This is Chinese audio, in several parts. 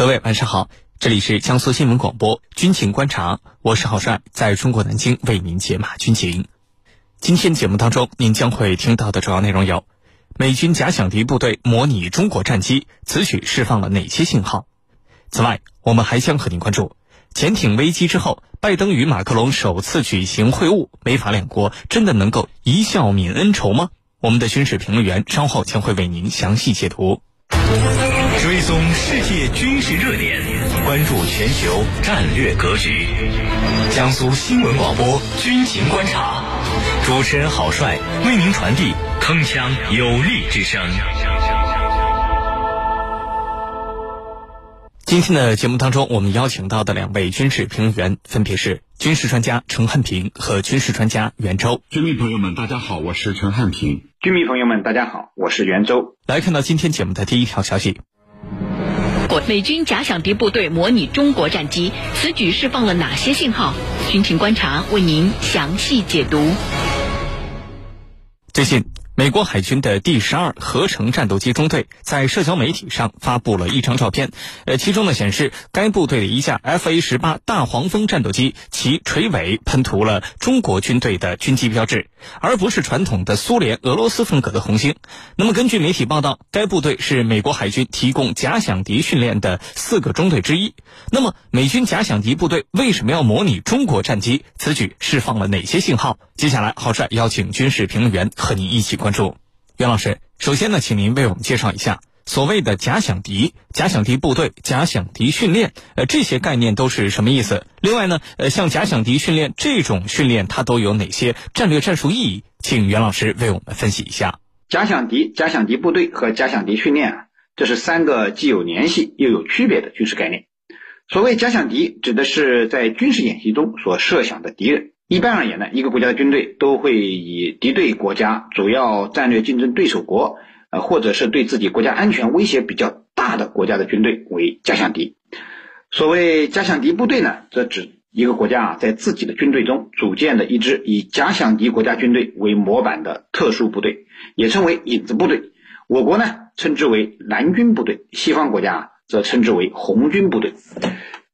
各位晚上好，这里是江苏新闻广播军情观察，我是郝帅，在中国南京为您解码军情。今天节目当中，您将会听到的主要内容有：美军假想敌部队模拟中国战机，此举释放了哪些信号？此外，我们还将和您关注潜艇危机之后，拜登与马克龙首次举行会晤，美法两国真的能够一笑泯恩仇吗？我们的军事评论员稍后将会为您详细解读。追踪世界军事热点，关注全球战略格局。江苏新闻广播军情观察，主持人郝帅为您传递铿锵有力之声。今天的节目当中，我们邀请到的两位军事评论员分别是军事专家陈汉平和军事专家袁周。军迷朋友们，大家好，我是陈汉平。军迷朋友们，大家好，我是袁周。来看到今天节目的第一条消息。美军假想敌部队模拟中国战机，此举释放了哪些信号？军情观察为您详细解读。最近。美国海军的第十二合成战斗机中队在社交媒体上发布了一张照片，呃，其中呢显示该部队的一架 F/A 十八大黄蜂战斗机，其垂尾喷涂了中国军队的军机标志，而不是传统的苏联、俄罗斯风格的红星。那么，根据媒体报道，该部队是美国海军提供假想敌训练的四个中队之一。那么，美军假想敌部队为什么要模拟中国战机？此举释放了哪些信号？接下来，郝帅邀请军事评论员和你一起关。关注袁老师，首先呢，请您为我们介绍一下所谓的假想敌、假想敌部队、假想敌训练，呃，这些概念都是什么意思？另外呢，呃，像假想敌训练这种训练，它都有哪些战略战术意义？请袁老师为我们分析一下。假想敌、假想敌部队和假想敌训练啊，这是三个既有联系又有区别的军事概念。所谓假想敌，指的是在军事演习中所设想的敌人。一般而言呢，一个国家的军队都会以敌对国家、主要战略竞争对手国，呃，或者是对自己国家安全威胁比较大的国家的军队为假想敌。所谓假想敌部队呢，则指一个国家啊在自己的军队中组建的一支以假想敌国家军队为模板的特殊部队，也称为影子部队。我国呢称之为蓝军部队，西方国家则称之为红军部队。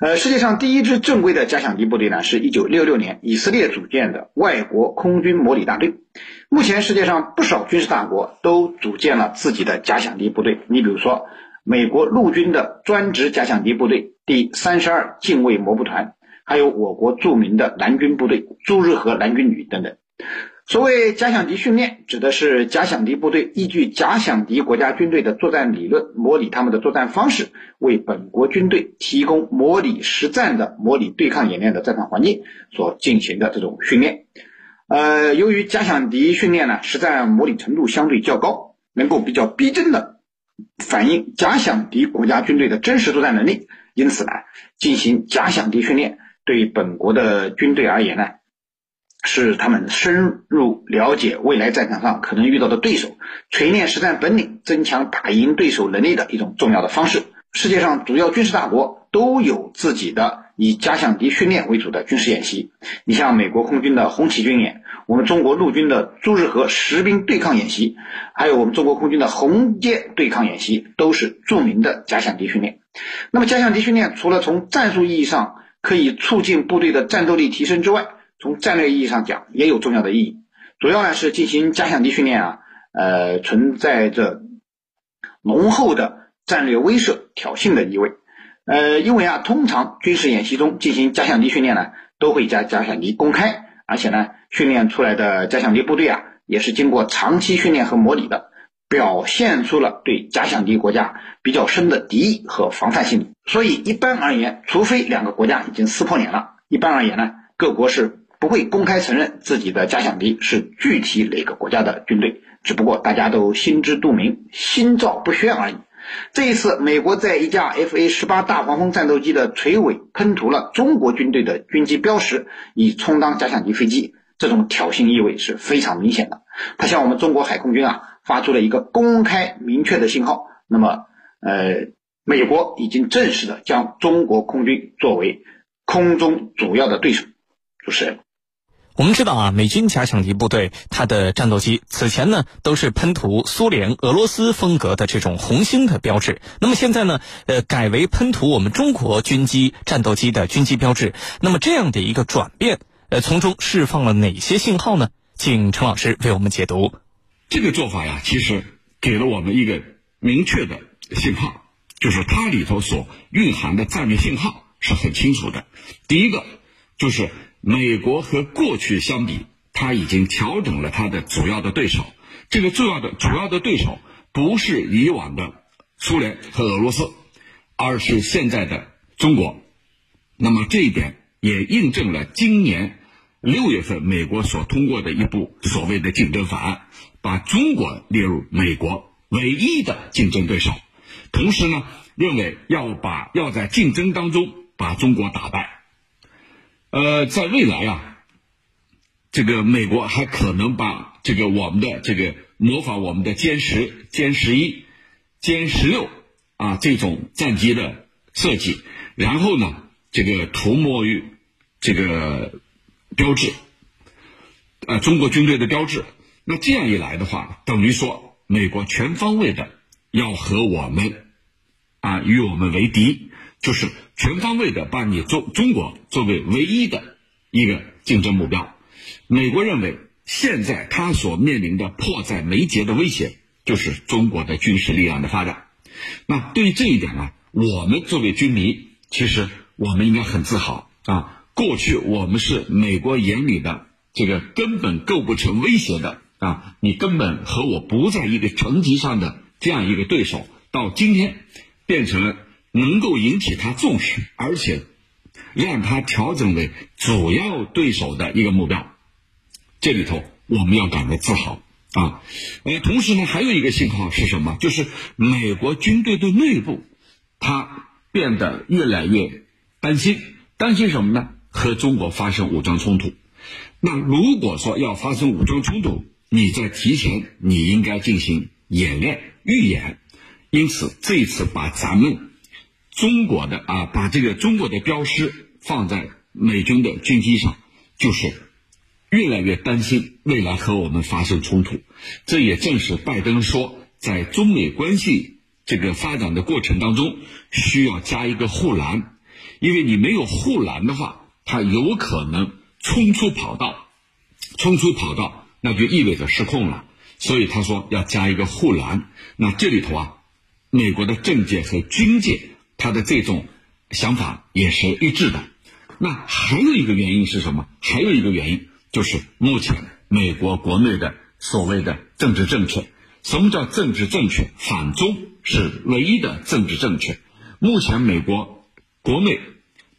呃，世界上第一支正规的假想敌部队呢，是一九六六年以色列组建的外国空军模拟大队。目前世界上不少军事大国都组建了自己的假想敌部队。你比如说，美国陆军的专职假想敌部队第三十二近卫模步团，还有我国著名的蓝军部队朱日和蓝军旅等等。所谓假想敌训练，指的是假想敌部队依据假想敌国家军队的作战理论，模拟他们的作战方式，为本国军队提供模拟实战的模拟对抗演练的战场环境所进行的这种训练。呃，由于假想敌训练呢，实战模拟程度相对较高，能够比较逼真的反映假想敌国家军队的真实作战能力，因此呢，进行假想敌训练对本国的军队而言呢。是他们深入了解未来战场上可能遇到的对手，锤炼实战本领，增强打赢对手能力的一种重要的方式。世界上主要军事大国都有自己的以假想敌训练为主的军事演习。你像美国空军的红旗军演，我们中国陆军的朱日和实兵对抗演习，还有我们中国空军的红箭对抗演习，都是著名的假想敌训练。那么，假想敌训练除了从战术意义上可以促进部队的战斗力提升之外，从战略意义上讲，也有重要的意义。主要呢是进行假想敌训练啊，呃，存在着浓厚的战略威慑、挑衅的意味。呃，因为啊，通常军事演习中进行假想敌训练呢，都会将假想敌公开，而且呢，训练出来的假想敌部队啊，也是经过长期训练和模拟的，表现出了对假想敌国家比较深的敌意和防范心理。所以，一般而言，除非两个国家已经撕破脸了，一般而言呢，各国是。不会公开承认自己的假想敌是具体哪个国家的军队，只不过大家都心知肚明，心照不宣而已。这一次，美国在一架 F/A 十八大黄蜂战斗机的垂尾喷涂了中国军队的军机标识，以充当假想敌飞机，这种挑衅意味是非常明显的。它向我们中国海空军啊发出了一个公开明确的信号。那么，呃，美国已经正式的将中国空军作为空中主要的对手。主持人。我们知道啊，美军假想敌部队它的战斗机此前呢都是喷涂苏联、俄罗斯风格的这种红星的标志，那么现在呢，呃，改为喷涂我们中国军机战斗机的军机标志。那么这样的一个转变，呃，从中释放了哪些信号呢？请陈老师为我们解读。这个做法呀，其实给了我们一个明确的信号，就是它里头所蕴含的战略信号是很清楚的。第一个就是。美国和过去相比，他已经调整了他的主要的对手。这个重要的主要的对手不是以往的苏联和俄罗斯，而是现在的中国。那么这一点也印证了今年六月份美国所通过的一部所谓的竞争法案，把中国列入美国唯一的竞争对手。同时呢，认为要把要在竞争当中把中国打败。呃，在未来啊，这个美国还可能把这个我们的这个模仿我们的歼十、歼十一、歼十六啊这种战机的设计，然后呢，这个涂抹于这个标志，呃，中国军队的标志。那这样一来的话，等于说美国全方位的要和我们啊与我们为敌。就是全方位的把你中中国作为唯一的一个竞争目标。美国认为，现在他所面临的迫在眉睫的威胁，就是中国的军事力量的发展。那对于这一点呢，我们作为军迷，其实我们应该很自豪啊。过去我们是美国眼里的这个根本构不成威胁的啊，你根本和我不在一个层级上的这样一个对手，到今天变成了。能够引起他重视，而且让他调整为主要对手的一个目标，这里头我们要感到自豪啊！呃，同时呢，还有一个信号是什么？就是美国军队的内部，他变得越来越担心，担心什么呢？和中国发生武装冲突。那如果说要发生武装冲突，你在提前你应该进行演练预演，因此这一次把咱们。中国的啊，把这个中国的标识放在美军的军机上，就是越来越担心未来和我们发生冲突。这也正是拜登说，在中美关系这个发展的过程当中，需要加一个护栏，因为你没有护栏的话，它有可能冲出跑道，冲出跑道那就意味着失控了。所以他说要加一个护栏。那这里头啊，美国的政界和军界。他的这种想法也是一致的。那还有一个原因是什么？还有一个原因就是目前美国国内的所谓的政治正确。什么叫政治正确？反中是唯一的政治正确。目前美国国内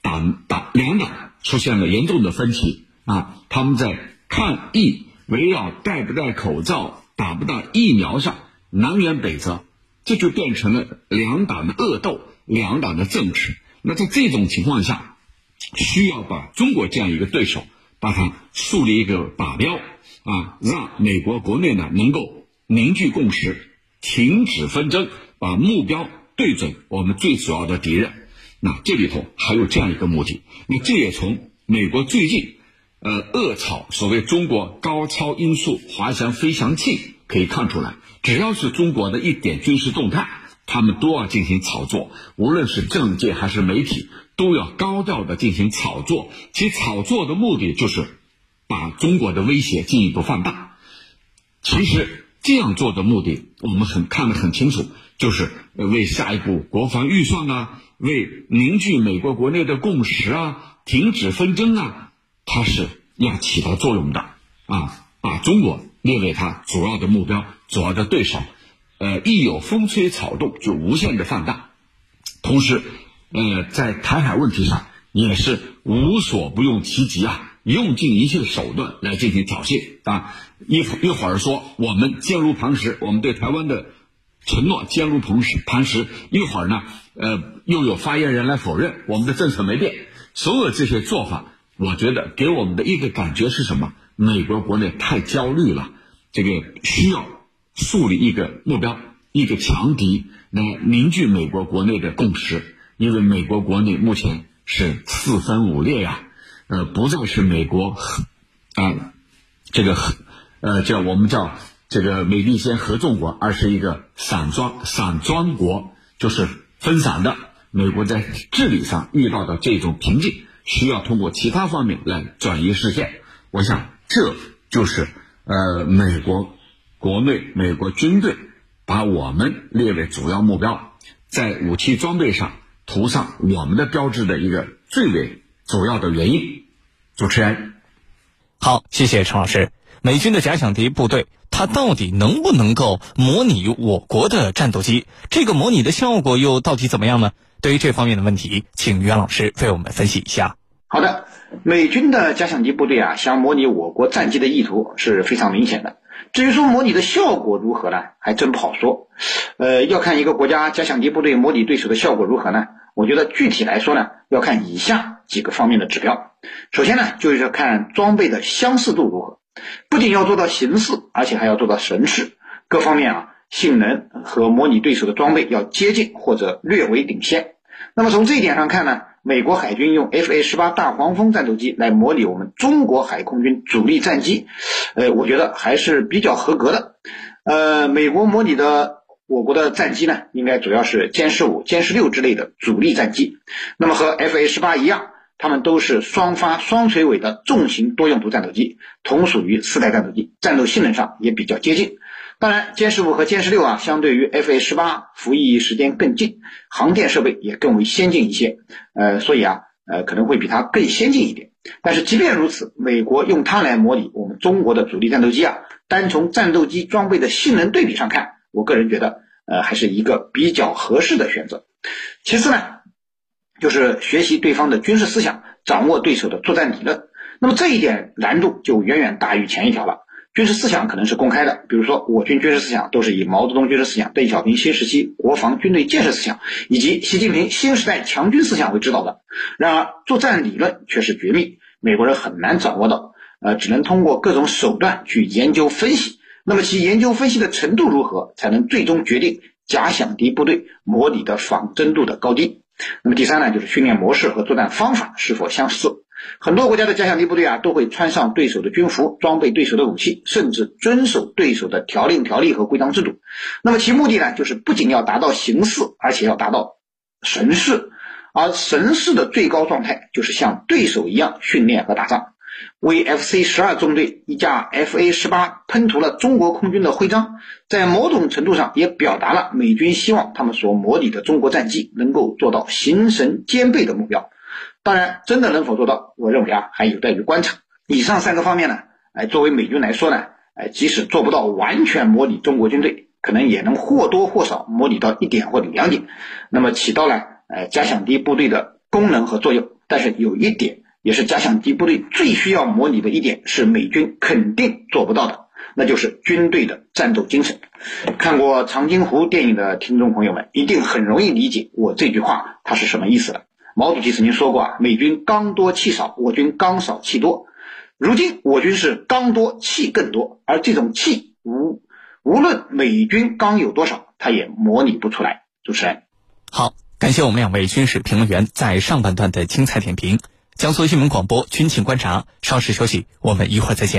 党党两党出现了严重的分歧啊！他们在抗疫围绕戴不戴口罩、打不打疫苗上南辕北辙，这就变成了两党的恶斗。两党的政治，那在这种情况下，需要把中国这样一个对手，把它树立一个靶标啊，让美国国内呢能够凝聚共识，停止纷争，把目标对准我们最主要的敌人。那这里头还有这样一个目的，那这也从美国最近，呃，恶炒所谓中国高超音速滑翔飞行器可以看出来，只要是中国的一点军事动态。他们都要进行炒作，无论是政界还是媒体，都要高调的进行炒作。其炒作的目的就是把中国的威胁进一步放大。其实这样做的目的，我们很看得很清楚，就是为下一步国防预算啊，为凝聚美国国内的共识啊，停止纷争啊，它是要起到作用的啊，把中国列为它主要的目标、主要的对手。呃，一有风吹草动就无限的放大，同时，呃，在台海问题上也是无所不用其极啊，用尽一切手段来进行挑衅啊。一一会儿说我们坚如磐石，我们对台湾的承诺坚如磐石磐石；一会儿呢，呃，又有发言人来否认我们的政策没变。所有这些做法，我觉得给我们的一个感觉是什么？美国国内太焦虑了，这个需要。树立一个目标，一个强敌，来凝聚美国国内的共识。因为美国国内目前是四分五裂呀，呃，不再是美国啊，这个呃叫我们叫这个美利坚合众国，而是一个散装散装国，就是分散的。美国在治理上遇到的这种瓶颈，需要通过其他方面来转移视线。我想，这就是呃美国国内美国军队把我们列为主要目标，在武器装备上涂上我们的标志的一个最为主要的原因。主持人。好，谢谢陈老师。美军的假想敌部队，它到底能不能够模拟我国的战斗机？这个模拟的效果又到底怎么样呢？对于这方面的问题，请袁老师为我们分析一下。好的，美军的假想敌部队啊，想模拟我国战机的意图是非常明显的。至于说模拟的效果如何呢，还真不好说。呃，要看一个国家假想敌部队模拟对手的效果如何呢？我觉得具体来说呢，要看以下几个方面的指标。首先呢，就是看装备的相似度如何，不仅要做到形似，而且还要做到神似，各方面啊，性能和模拟对手的装备要接近或者略为领先。那么从这一点上看呢，美国海军用 F A 十八大黄蜂战斗机来模拟我们中国海空军主力战机，呃，我觉得还是比较合格的。呃，美国模拟的。我国的战机呢，应该主要是歼十五、歼十六之类的主力战机。那么和 F A 十八一样，它们都是双发双垂尾的重型多用途战斗机，同属于四代战斗机，战斗性能上也比较接近。当然，歼十五和歼十六啊，相对于 F A 十八服役时间更近，航电设备也更为先进一些。呃，所以啊，呃，可能会比它更先进一点。但是即便如此，美国用它来模拟我们中国的主力战斗机啊，单从战斗机装备的性能对比上看。我个人觉得，呃，还是一个比较合适的选择。其次呢，就是学习对方的军事思想，掌握对手的作战理论。那么这一点难度就远远大于前一条了。军事思想可能是公开的，比如说我军军事思想都是以毛泽东军事思想、邓小平新时期国防军队建设思想以及习近平新时代强军思想为指导的。然而，作战理论却是绝密，美国人很难掌握到，呃，只能通过各种手段去研究分析。那么其研究分析的程度如何，才能最终决定假想敌部队模拟的仿真度的高低？那么第三呢，就是训练模式和作战方法是否相似？很多国家的假想敌部队啊，都会穿上对手的军服，装备对手的武器，甚至遵守对手的条令条例和规章制度。那么其目的呢，就是不仅要达到形似，而且要达到神似。而神似的最高状态，就是像对手一样训练和打仗。为 FC 十二中队一架 FA 十八喷涂了中国空军的徽章，在某种程度上也表达了美军希望他们所模拟的中国战机能够做到形神兼备的目标。当然，真的能否做到，我认为啊还有待于观察。以上三个方面呢，哎，作为美军来说呢，哎，即使做不到完全模拟中国军队，可能也能或多或少模拟到一点或者两点，那么起到了呃假想敌部队的功能和作用。但是有一点。也是假想敌部队最需要模拟的一点，是美军肯定做不到的，那就是军队的战斗精神。看过《长津湖》电影的听众朋友们，一定很容易理解我这句话它是什么意思了。毛主席曾经说过啊，美军刚多气少，我军刚少气多。如今我军是刚多气更多，而这种气无无论美军刚有多少，他也模拟不出来。主持人，好，感谢我们两位军事评论员在上半段的精彩点评。江苏新闻广播军情观察，稍事休息，我们一会儿再见。